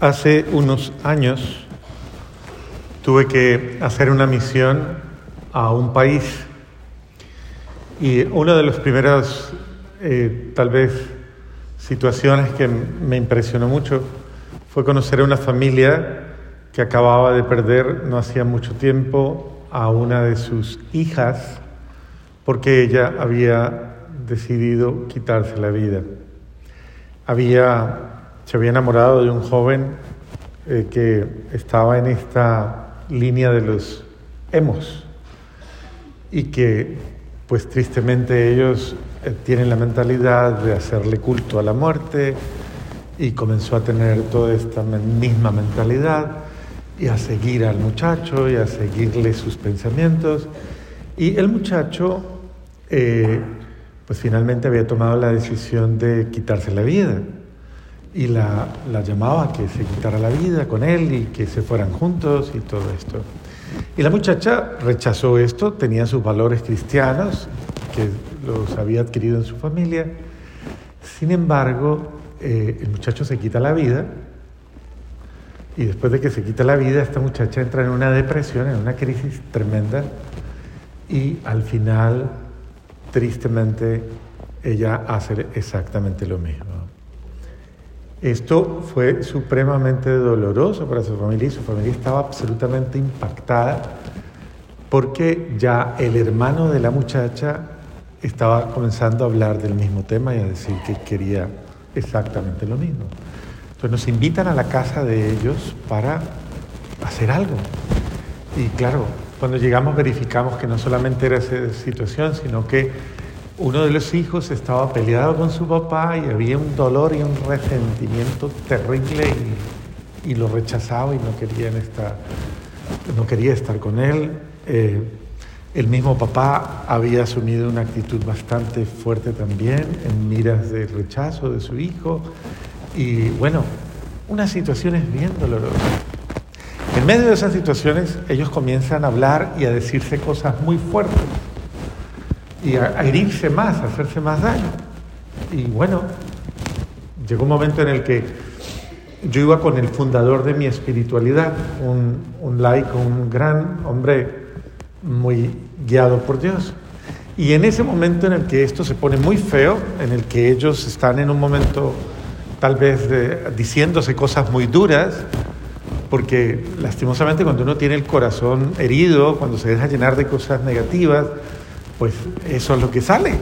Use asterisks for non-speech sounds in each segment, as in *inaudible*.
Hace unos años tuve que hacer una misión a un país y una de las primeras, eh, tal vez, situaciones que me impresionó mucho fue conocer a una familia que acababa de perder no hacía mucho tiempo a una de sus hijas porque ella había decidido quitarse la vida. Había, se había enamorado de un joven eh, que estaba en esta línea de los hemos y que pues tristemente ellos eh, tienen la mentalidad de hacerle culto a la muerte y comenzó a tener toda esta misma mentalidad y a seguir al muchacho y a seguirle sus pensamientos. Y el muchacho eh, pues finalmente había tomado la decisión de quitarse la vida y la, la llamaba que se quitara la vida con él y que se fueran juntos y todo esto. Y la muchacha rechazó esto, tenía sus valores cristianos, que los había adquirido en su familia. Sin embargo, eh, el muchacho se quita la vida y después de que se quita la vida, esta muchacha entra en una depresión, en una crisis tremenda y al final tristemente ella hace exactamente lo mismo. Esto fue supremamente doloroso para su familia y su familia estaba absolutamente impactada porque ya el hermano de la muchacha estaba comenzando a hablar del mismo tema y a decir que quería exactamente lo mismo. Entonces nos invitan a la casa de ellos para hacer algo. Y claro, cuando llegamos verificamos que no solamente era esa situación, sino que uno de los hijos estaba peleado con su papá y había un dolor y un resentimiento terrible y, lo rechazaba y no, quería estar con él. Eh, el mismo papá había asumido una actitud bastante fuerte también en miras de rechazo de su hijo y bueno, unas situaciones bien dolorosas. En medio de esas situaciones, ellos comienzan a hablar y a decirse cosas muy fuertes y a, herirse más, a hacerse más daño. Y bueno, llegó un momento en el que yo iba con el fundador de mi espiritualidad, un, un laico, un gran hombre muy guiado por Dios. Y en ese momento en el que esto se pone muy feo, en el que ellos están en un momento tal vez diciéndose cosas muy duras, porque lastimosamente cuando uno tiene el corazón herido, cuando se deja llenar de cosas negativas, pues eso es lo que sale.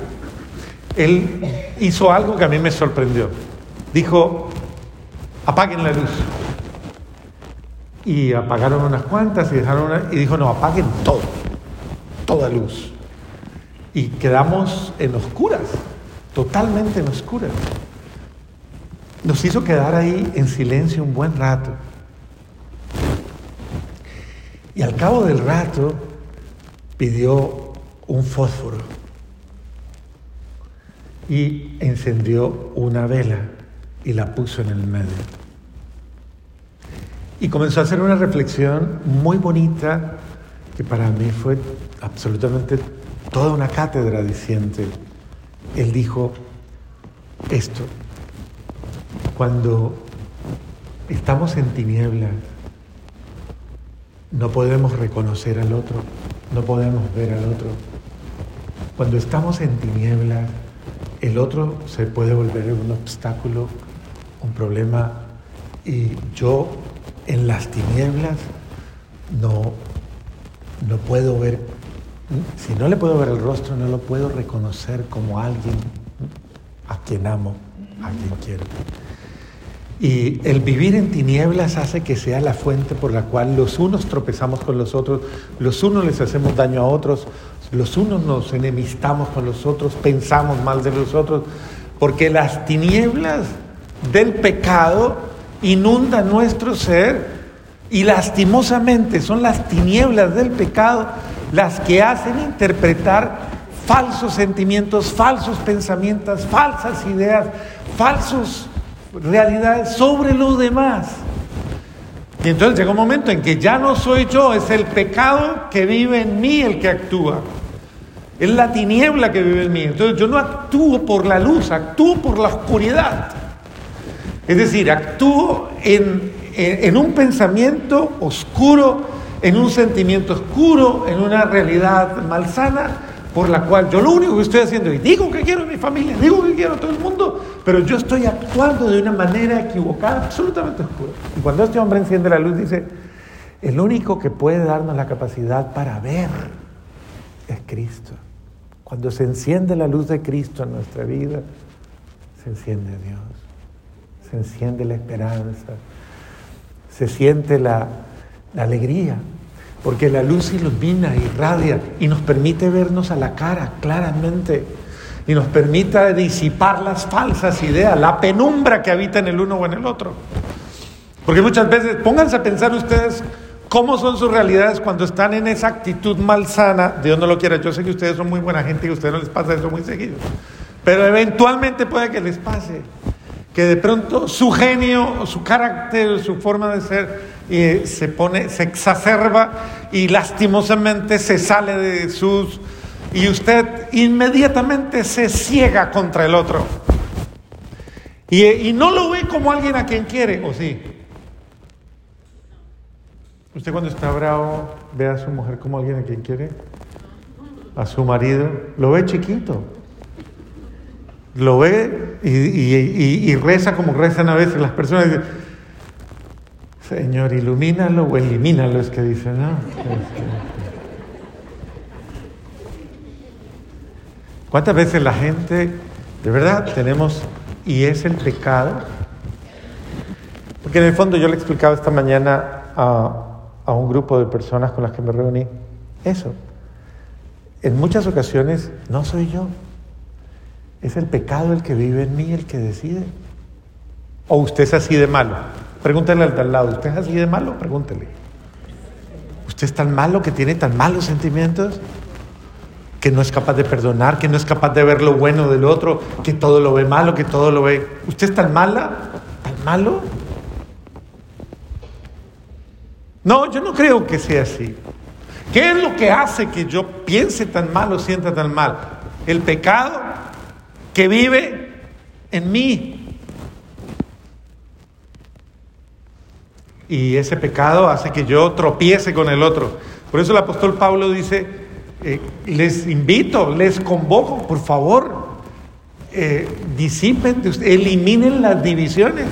Él hizo algo que a mí me sorprendió. Dijo, apaguen la luz. Y apagaron unas cuantas y dejaron una, y dijo, no, apaguen todo, toda luz. Y quedamos en oscuras, totalmente en oscuras. Nos hizo quedar ahí en silencio un buen rato. Y al cabo del rato pidió un fósforo y encendió una vela y la puso en el medio. Y comenzó a hacer una reflexión muy bonita que para mí fue absolutamente toda una cátedra diciendo, él dijo esto, cuando estamos en tinieblas, no podemos reconocer al otro, no podemos ver al otro. Cuando estamos en tinieblas, el otro se puede volver un obstáculo, un problema, y yo en las tinieblas no, no puedo ver, si no le puedo ver el rostro, no lo puedo reconocer como alguien a quien amo, a quien quiero. Y el vivir en tinieblas hace que sea la fuente por la cual los unos tropezamos con los otros, los unos les hacemos daño a otros, los unos nos enemistamos con los otros, pensamos mal de los otros, porque las tinieblas del pecado inundan nuestro ser y lastimosamente son las tinieblas del pecado las que hacen interpretar falsos sentimientos, falsos pensamientos, falsas ideas, falsos realidades sobre los demás. Y entonces llega un momento en que ya no soy yo, es el pecado que vive en mí el que actúa. Es la tiniebla que vive en mí. Entonces yo no actúo por la luz, actúo por la oscuridad. Es decir, actúo en, en un pensamiento oscuro, en un sentimiento oscuro, en una realidad malsana, por la cual yo lo único que estoy haciendo, y digo que quiero a mi familia, digo que quiero a todo el mundo, pero yo estoy actuando de una manera equivocada, absolutamente oscura. Y cuando este hombre enciende la luz, dice, el único que puede darnos la capacidad para ver es Cristo. Cuando se enciende la luz de Cristo en nuestra vida, se enciende Dios, se enciende la esperanza, se siente la, la alegría, porque la luz ilumina, irradia y nos permite vernos a la cara claramente y nos permite disipar las falsas ideas, la penumbra que habita en el uno o en el otro. Porque muchas veces, pónganse a pensar ustedes cómo son sus realidades cuando están en esa actitud malsana, Dios no lo quiera, yo sé que ustedes son muy buena gente y a ustedes no les pasa eso muy seguido, pero eventualmente puede que les pase, que de pronto su genio, su carácter, su forma de ser, y se pone, se exacerba y lastimosamente se sale de sus... Y usted inmediatamente se ciega contra el otro. Y, y no lo ve como alguien a quien quiere, ¿o sí? ¿Usted cuando está bravo ve a su mujer como alguien a quien quiere? A su marido. Lo ve chiquito. Lo ve y, y, y reza como rezan a veces las personas. Señor, ilumínalo o elimínalo, es que dice, ¿no? ¿Cuántas veces la gente, de verdad, tenemos, y es el pecado? Porque en el fondo yo le explicaba esta mañana a, a un grupo de personas con las que me reuní, eso. En muchas ocasiones no soy yo, es el pecado el que vive en mí el que decide. O usted es así de malo. Pregúntele al de al lado, ¿usted es así de malo? Pregúntele. ¿Usted es tan malo que tiene tan malos sentimientos? Que no es capaz de perdonar, que no es capaz de ver lo bueno del otro, que todo lo ve malo, que todo lo ve. ¿Usted es tan mala? ¿Tan malo? No, yo no creo que sea así. ¿Qué es lo que hace que yo piense tan mal o sienta tan mal? El pecado que vive en mí, y ese pecado hace que yo tropiece con el otro. Por eso el apóstol Pablo dice, eh, les invito, les convoco, por favor, eh, disipen, eliminen las divisiones,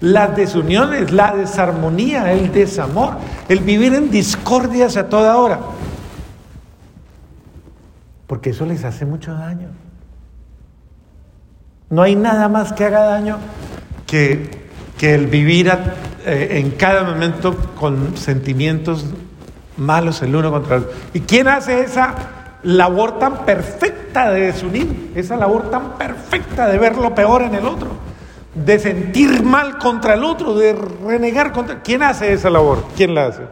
las desuniones, la desarmonía, el desamor, el vivir en discordias a toda hora. Porque eso les hace mucho daño. No hay nada más que haga daño que, que el vivir a, eh, en cada momento con sentimientos malos el uno contra el otro. ¿Y quién hace esa labor tan perfecta de desunir? Esa labor tan perfecta de ver lo peor en el otro, de sentir mal contra el otro, de renegar contra... ¿Quién hace esa labor? ¿Quién la hace?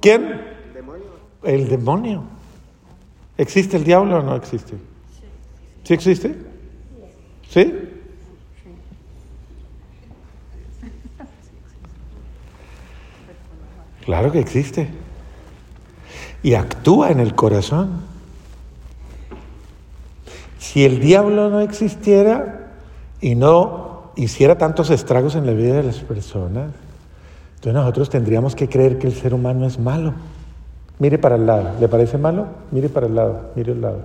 ¿Quién? El demonio. El demonio. ¿Existe el diablo o no existe? ¿Sí existe? ¿Sí? Claro que existe. Y actúa en el corazón. Si el diablo no existiera y no hiciera tantos estragos en la vida de las personas, entonces nosotros tendríamos que creer que el ser humano es malo. Mire para el lado. ¿Le parece malo? Mire para el lado. Mire al lado.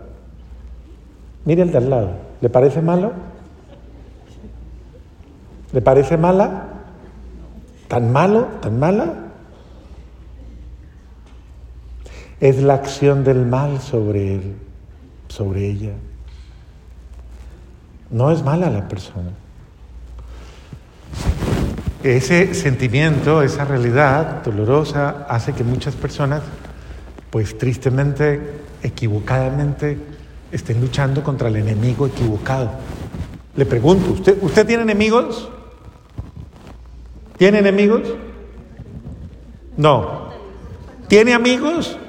Mire el de al lado. ¿Le parece malo? ¿Le parece mala? ¿Tan malo? ¿Tan mala? Es la acción del mal sobre él, sobre ella. No es mala la persona. Ese sentimiento, esa realidad dolorosa hace que muchas personas, pues tristemente, equivocadamente, estén luchando contra el enemigo equivocado. Le pregunto, ¿usted, ¿usted tiene enemigos? ¿Tiene enemigos? No. ¿Tiene amigos?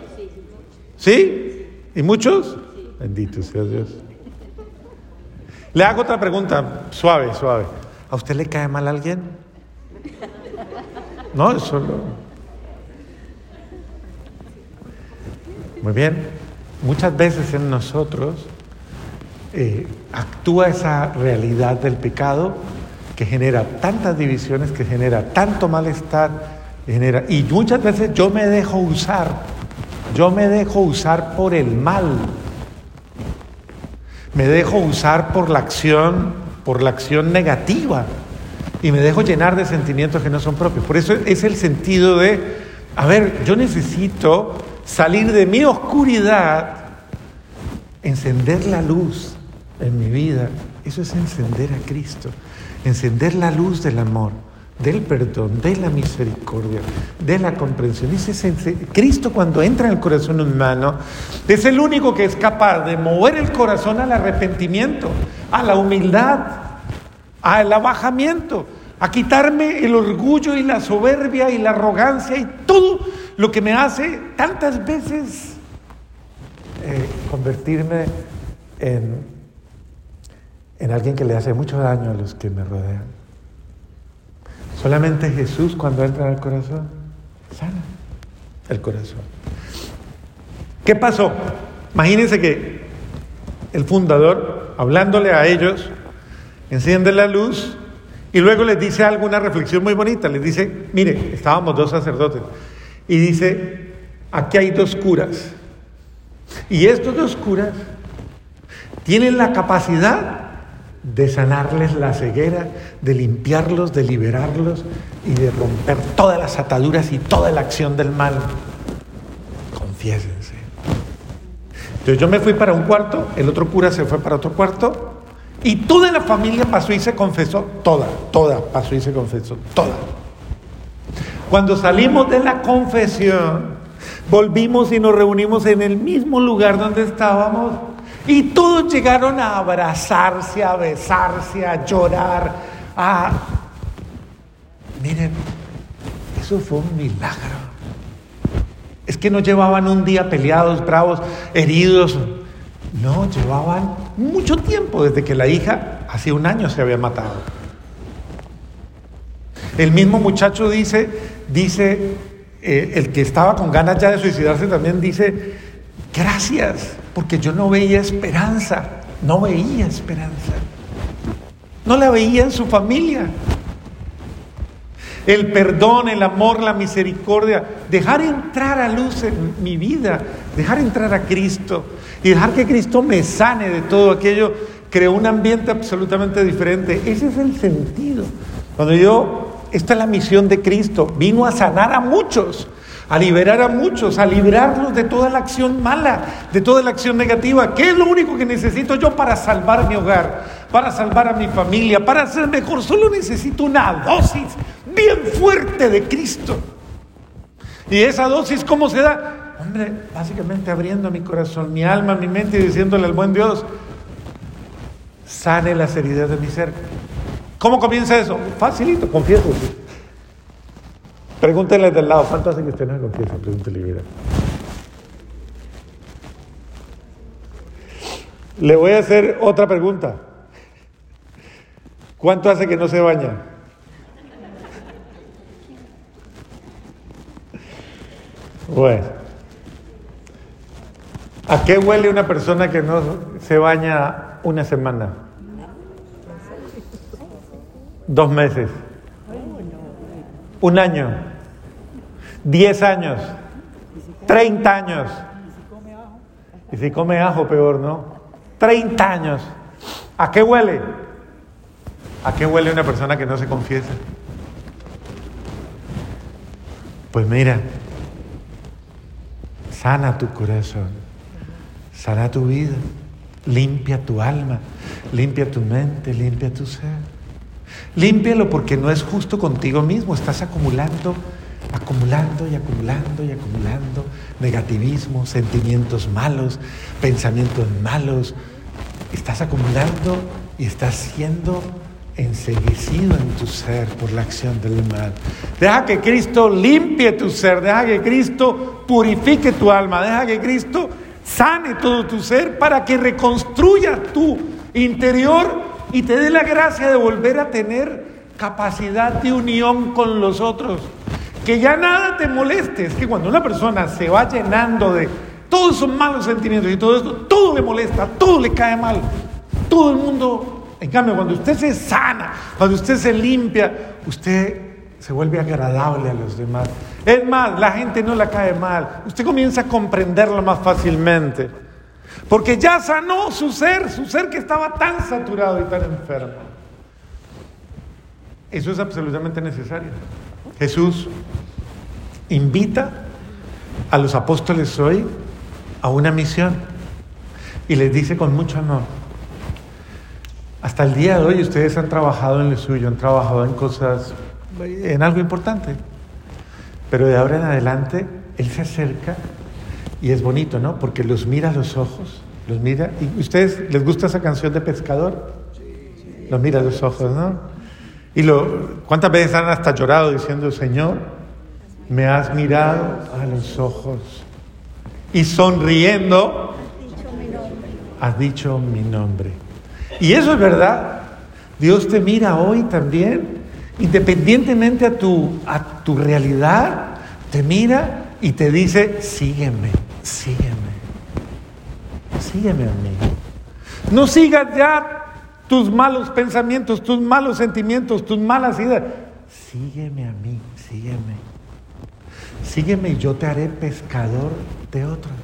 ¿Sí? ¿Y muchos? Bendito sea Dios. Le hago otra pregunta, suave, suave. ¿A usted le cae mal a alguien? No, es solo. Muy bien. Muchas veces en nosotros eh, actúa esa realidad del pecado que genera tantas divisiones, que genera tanto malestar, genera, y muchas veces yo me dejo usar, yo me dejo usar por el mal, me dejo usar por la acción, por la acción negativa, y me dejo llenar de sentimientos que no son propios. Por eso es el sentido de, a ver, yo necesito salir de mi oscuridad, encender la luz en mi vida. Eso es encender a Cristo, encender la luz del amor, del perdón, de la misericordia, de la comprensión. Cristo cuando entra en el corazón humano es el único que es capaz de mover el corazón al arrepentimiento, a la humildad, al abajamiento, a quitarme el orgullo y la soberbia y la arrogancia y todo lo que me hace tantas veces eh, convertirme en, en alguien que le hace mucho daño a los que me rodean. Solamente Jesús cuando entra al corazón sana el corazón. ¿Qué pasó? Imagínense que el fundador, hablándole a ellos, enciende la luz y luego les dice algo, una reflexión muy bonita. Les dice, mire, estábamos dos sacerdotes. Y dice, aquí hay dos curas. Y estos dos curas tienen la capacidad de sanarles la ceguera, de limpiarlos, de liberarlos y de romper todas las ataduras y toda la acción del mal. Confiésense. Entonces yo me fui para un cuarto, el otro cura se fue para otro cuarto y toda la familia pasó y se confesó, toda, toda pasó y se confesó, toda. Cuando salimos de la confesión, volvimos y nos reunimos en el mismo lugar donde estábamos y todos llegaron a abrazarse, a besarse, a llorar. Miren, eso fue un milagro. Es que no llevaban un día peleados, bravos, heridos, no, llevaban mucho tiempo desde que la hija hace un año se había matado. El mismo muchacho dice, dice, eh, el que estaba con ganas ya de suicidarse también dice, gracias, porque yo no veía esperanza, no veía esperanza. No la veía en su familia. El perdón, el amor, la misericordia, dejar entrar a luz en mi vida, dejar entrar a Cristo, y dejar que Cristo me sane de todo aquello, creó un ambiente absolutamente diferente. Ese es el sentido. Cuando yo, esta es la misión de Cristo, vino a sanar a muchos, a liberar a muchos, a librarlos de toda la acción mala, de toda la acción negativa. ¿Qué es lo único que necesito yo para salvar mi hogar, para salvar a mi familia, para ser mejor? Solo necesito una dosis bien fuerte de Cristo. ¿Y esa dosis cómo se da? Hombre, básicamente abriendo mi corazón, mi alma, mi mente y diciéndole al buen Dios, sane las heridas de mi ser. ¿Cómo comienza eso? Facilito, confieso. Pregúntele del lado, ¿cuánto hace que usted no confiesa? Pregúntele, mira. Le voy a hacer otra pregunta. ¿Cuánto hace que no se baña? Bueno. ¿A qué huele una persona que no se baña una semana? Dos meses. Un año. Diez años. Treinta años. Y si come ajo, peor, ¿no? Treinta años. ¿A qué huele? ¿A qué huele una persona que no se confiesa? Pues mira, sana tu corazón sana tu vida, limpia tu alma, limpia tu mente, limpia tu ser. Límpialo porque no es justo contigo mismo, estás acumulando, acumulando y acumulando y acumulando negativismo, sentimientos malos, pensamientos malos. Estás acumulando y estás siendo enseguecido en tu ser por la acción del mal. Deja que Cristo limpie tu ser, deja que Cristo purifique tu alma, deja que Cristo sane todo tu ser para que reconstruya tu interior y te dé la gracia de volver a tener capacidad de unión con los otros. Que ya nada te moleste. Es que cuando una persona se va llenando de todos esos malos sentimientos y todo esto, todo le molesta, todo le cae mal. Todo el mundo En cambio, cuando usted se sana, cuando usted se limpia, usted se vuelve agradable a los demás. Es más, la gente no la cae mal. Usted comienza a comprenderlo más fácilmente. Porque ya sanó su ser, su ser que estaba tan saturado y tan enfermo. Eso es absolutamente necesario. Jesús invita a los apóstoles hoy a una misión y les dice con mucho amor, hasta el día de hoy ustedes han trabajado en lo suyo, han trabajado en cosas, en algo importante, pero de ahora en adelante Él se acerca y es bonito, ¿no? Porque los mira a los ojos, los mira, y ustedes les gusta esa canción de pescador, los mira a los ojos, ¿no? Y lo, ¿cuántas veces han hasta llorado diciendo, Señor, me has mirado a los ojos y sonriendo has dicho mi nombre. Y eso es verdad. Dios te mira hoy también, independientemente a tu, a tu realidad, te mira y te dice, sígueme, sígueme, sígueme a mí. No sigas ya tus malos pensamientos, tus malos sentimientos, tus malas ideas. Sígueme a mí, sígueme. Sígueme y yo te haré pescador de otros.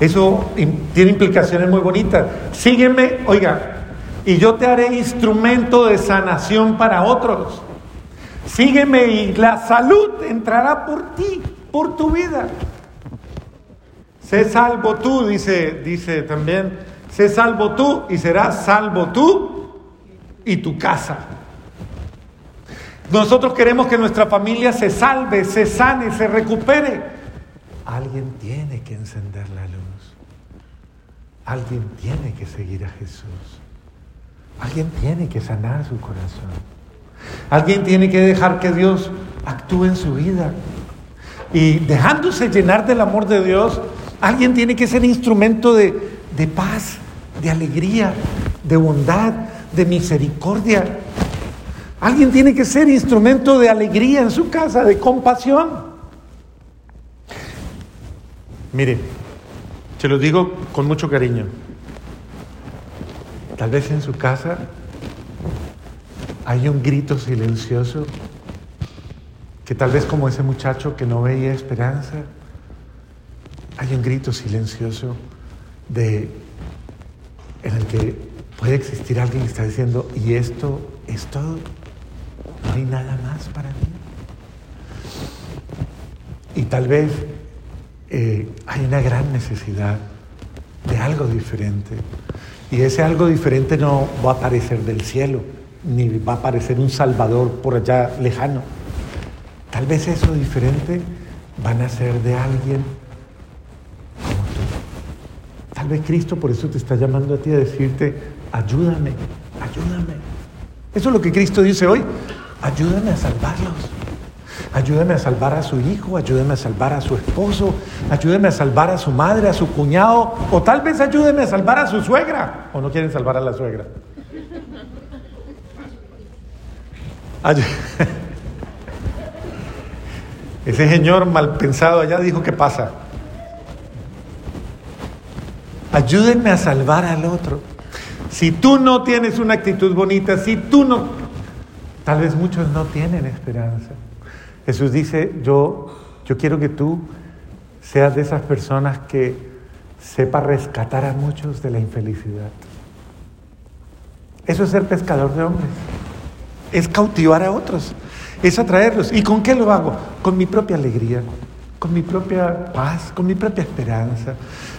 Eso tiene implicaciones muy bonitas. Sígueme, oiga, y yo te haré instrumento de sanación para otros. Sígueme y la salud entrará por ti, por tu vida. Sé salvo tú, dice, dice también Sé salvo tú y serás salvo tú y tu casa. Nosotros queremos que nuestra familia se salve, se sane, se recupere. Alguien tiene que encender la luz. Alguien tiene que seguir a Jesús. Alguien tiene que sanar su corazón. Alguien tiene que dejar que Dios actúe en su vida. Y dejándose llenar del amor de Dios, alguien tiene que ser instrumento de, de paz, de alegría, de bondad, de misericordia. Alguien tiene que ser instrumento de alegría en su casa, de compasión. Mire, se lo digo con mucho cariño. Tal vez en su casa hay un grito silencioso que tal vez como ese muchacho que no veía esperanza, hay un grito silencioso de en el que puede existir alguien que está diciendo, y esto es todo, no hay nada más para mí. Y tal vez eh, hay una gran necesidad de algo diferente. Y ese algo diferente no va a aparecer del cielo, ni va a aparecer un Salvador por allá lejano. Tal vez eso diferente van a ser de alguien Tal vez Cristo por eso te está llamando a ti a decirte, ayúdame, ayúdame. Eso es lo que Cristo dice hoy, ayúdame a salvarlos. Ayúdame a salvar a su hijo, ayúdame a salvar a su esposo, ayúdame a salvar a su madre, a su cuñado, o tal vez ayúdeme a salvar a su suegra, o no quieren salvar a la suegra. *laughs* Ese señor mal pensado allá dijo que pasa. Ayúdenme a salvar al otro. Si tú no tienes una actitud bonita, si tú no, tal vez muchos no tienen esperanza. Jesús dice, yo, yo quiero que tú seas de esas personas que sepa rescatar a muchos de la infelicidad. Eso es ser pescador de hombres. Es cautivar a otros. Es atraerlos. ¿Y con qué lo hago? Con mi propia alegría, con mi propia paz, con mi propia esperanza,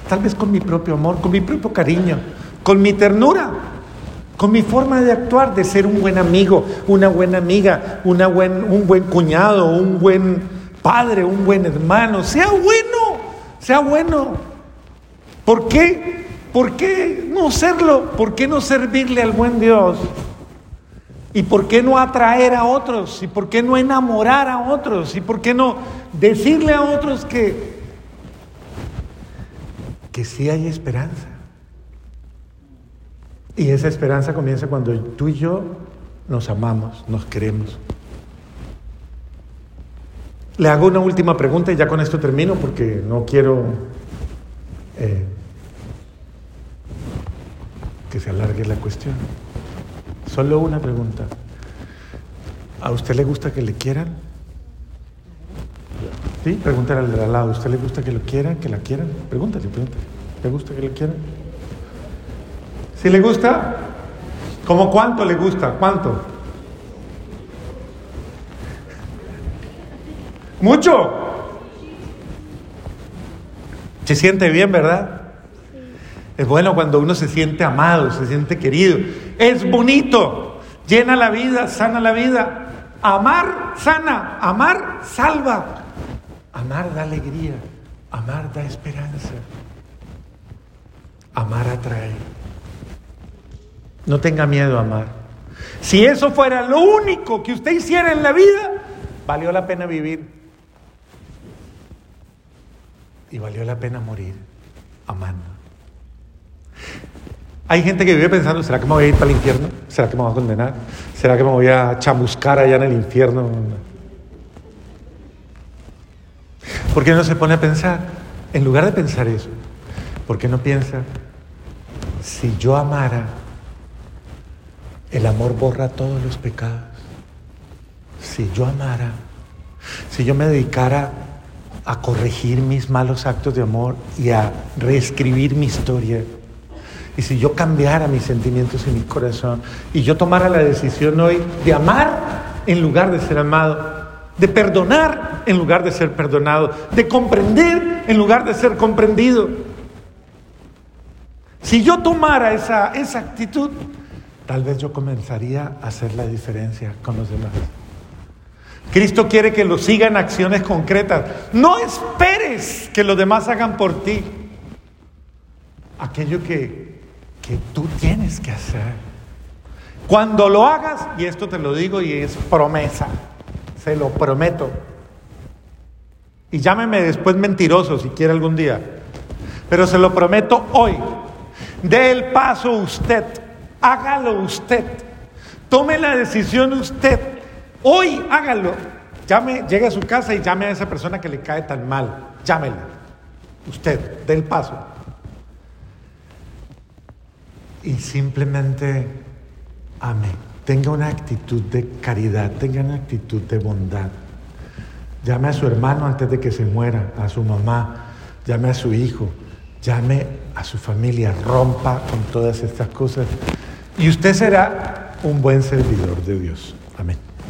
tal vez con mi propio amor, con mi propio cariño, con mi ternura, con mi forma de actuar, de ser un buen amigo, una buena amiga, una buen, un buen cuñado, un buen padre, un buen hermano. Sea bueno, sea bueno. ¿Por qué? ¿Por qué no serlo? ¿Por qué no servirle al buen Dios? ¿Y por qué no atraer a otros? ¿Y por qué no enamorar a otros? ¿Y por qué no decirle a otros que que sí hay esperanza. Y esa esperanza comienza cuando tú y yo nos amamos, nos queremos. Le hago una última pregunta y ya con esto termino porque no quiero eh, que se alargue la cuestión. Solo una pregunta. ¿A usted le gusta que le quieran? Sí, pregúntale al de al lado. ¿A usted le gusta que lo quieran, que la quieran? Pregúntale, pregúntale. ¿Le gusta que le quieran? ¿Sí le gusta? ¿Cómo cuánto le gusta? ¿Cuánto? ¿Mucho? Se siente bien, ¿verdad? Es bueno cuando uno se siente amado, se siente querido. Es bonito. Llena la vida, sana la vida. Amar sana, amar salva. Amar da alegría, amar da esperanza. Amar atrae. No tenga miedo a amar. Si eso fuera lo único que usted hiciera en la vida, valió la pena vivir. Y valió la pena morir amando. Hay gente que vive pensando, ¿será que me voy a ir para el infierno? ¿Será que me voy a condenar? ¿Será que me voy a chamuscar allá en el infierno? ¿Por qué no se pone a pensar? En lugar de pensar eso, ¿por qué no piensa, si yo amara, el amor borra todos los pecados? Si yo amara, si yo me dedicara a corregir mis malos actos de amor y a reescribir mi historia, y si yo cambiara mis sentimientos y mi corazón, y yo tomara la decisión hoy de amar en lugar de ser amado, de perdonar en lugar de ser perdonado, de comprender en lugar de ser comprendido. Si yo tomara esa, esa actitud, tal vez yo comenzaría a hacer la diferencia con los demás. Cristo quiere que lo sigan acciones concretas. No esperes que los demás hagan por ti aquello que, que tú tienes que hacer. Cuando lo hagas, y esto te lo digo y es promesa, se lo prometo. Y llámeme después mentiroso si quiere algún día. Pero se lo prometo hoy. Dé el paso usted. Hágalo usted. Tome la decisión usted. Hoy hágalo. Llame, llegue a su casa y llame a esa persona que le cae tan mal. Llámela. Usted, dé el paso. Y simplemente ame tenga una actitud de caridad, tenga una actitud de bondad. Llame a su hermano antes de que se muera, a su mamá, llame a su hijo, llame a su familia, rompa con todas estas cosas y usted será un buen servidor de Dios. Amén.